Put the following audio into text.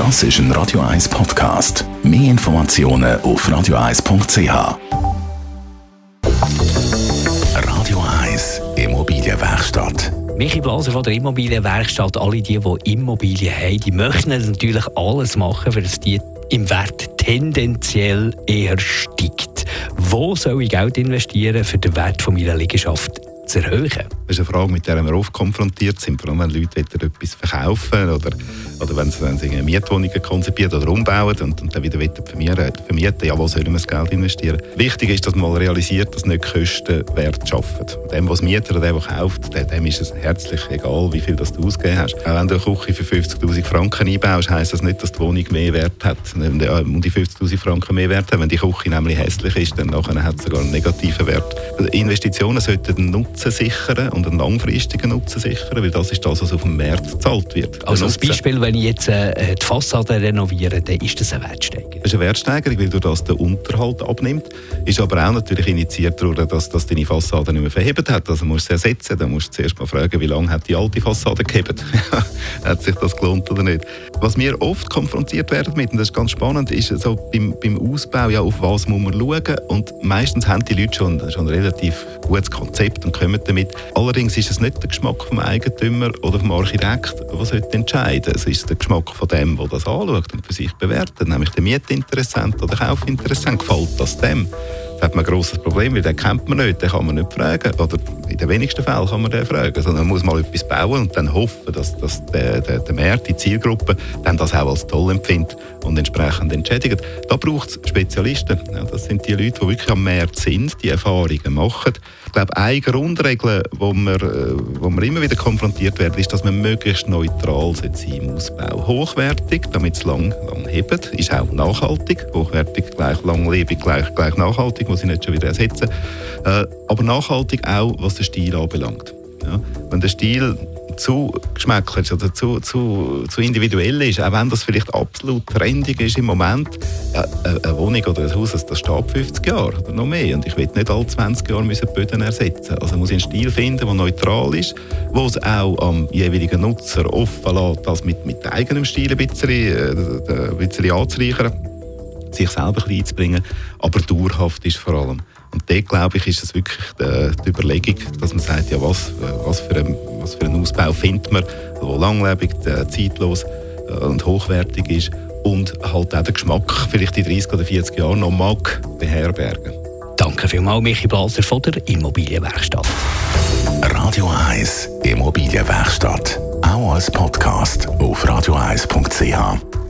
Das ist ein Radio 1 Podcast. Mehr Informationen auf radio1.ch. Radio 1 Immobilienwerkstatt. Michi Blaser von der Immobilienwerkstatt, alle die, die Immobilien haben, die möchten natürlich alles machen, für dass die im Wert tendenziell eher steigt. Wo soll ich Geld investieren, für den Wert von meiner Liegenschaft zu erhöhen? Das ist eine Frage, mit der wir oft konfrontiert sind, vor allem wenn Leute etwas verkaufen oder, oder wenn sie, wenn sie Mietwohnungen konzipieren oder umbauen und, und dann wieder vermieten, vermieten, ja, wo sollen wir das Geld investieren? Wichtig ist, dass man mal realisiert, dass nicht Kosten Wert schaffen. Dem, was Mieter oder der, der kauft, dem ist es herzlich egal, wie viel das du ausgegeben hast. Auch wenn du eine Küche für 50'000 Franken einbaust, heisst das nicht, dass die Wohnung mehr Wert hat. Um die 50'000 Franken mehr Wert haben. Wenn die Küche nämlich hässlich ist, dann hat es sogar einen negativen Wert. Investitionen sollten den Nutzen sichern und einen langfristigen Nutzen sichern, weil das ist das, was auf dem Markt gezahlt wird. Also als Beispiel, wenn ich jetzt äh, die Fassade renoviere, dann ist das eine Wertsteigerung? Das ist eine Wertsteigerung, weil du das der Unterhalt abnimmt. Ist aber auch natürlich initiiert worden, dass, dass deine Fassade nicht mehr verhebt hat. Also musst du sie ersetzen. Dann musst du zuerst mal fragen, wie lange hat die alte Fassade gehebt? hat sich das gelohnt oder nicht? Was wir oft konfrontiert werden mit, und das ist ganz spannend, ist so beim, beim Ausbau, ja, auf was muss man schauen? Und meistens haben die Leute schon, schon ein relativ gutes Konzept und kommen damit. Allerdings ist es nicht der Geschmack vom Eigentümer oder vom Architekt, der entscheiden Es ist der Geschmack von dem, der das anschaut und für sich bewertet, nämlich der Mietinteressent oder der Kaufinteressent. Gefällt das dem? Da hat man ein grosses Problem, weil den kennt man nicht, den kann man nicht fragen. Oder in den wenigsten Fällen kann man den fragen. Sondern man muss mal etwas bauen und dann hoffen, dass, dass der, der, der Markt, die Zielgruppe, dann das auch als toll empfindet und entsprechend entschädigt. Da braucht es Spezialisten. Ja, das sind die Leute, die wirklich am Markt sind, die Erfahrungen machen. Ich glaube, eine Grundregel, wo wir, äh, wo wir immer wieder konfrontiert werden, ist, dass man möglichst neutral im Ausbau. Hochwertig, damit es lang, lang hebt, ist auch nachhaltig. Hochwertig gleich langlebig, gleich, gleich nachhaltig, muss ich nicht schon wieder ersetzen. Äh, aber nachhaltig auch, was den Stil anbelangt. Ja, wenn der Stil zu geschmäcklich oder zu, zu, zu individuell ist, auch wenn das vielleicht absolut trendig ist im Moment, ja, eine Wohnung oder ein Haus, das steht 50 Jahre oder noch mehr und ich will nicht alle 20 Jahre müssen die Böden ersetzen. Also muss ich einen Stil finden, der neutral ist, wo es auch am jeweiligen Nutzer offen lässt, das mit, mit eigenem Stil ein bisschen, äh, ein bisschen anzureichern, sich selber ein bisschen einzubringen, aber dauerhaft ist vor allem. Und dort, glaube ich, ist es wirklich die, die, Überlegung, dass man sagt, ja, was, was, für ein, was für einen Ausbau findet man, der langlebig, zeitlos äh, und hochwertig ist und halt auch den Geschmack vielleicht in 30 oder 40 Jahren noch mag beherbergen. Danke vielmals, Michi Blaser von der Immobilienwerkstatt. Radio 1 Immobilienwerkstatt. Auch als Podcast auf radio1.ch.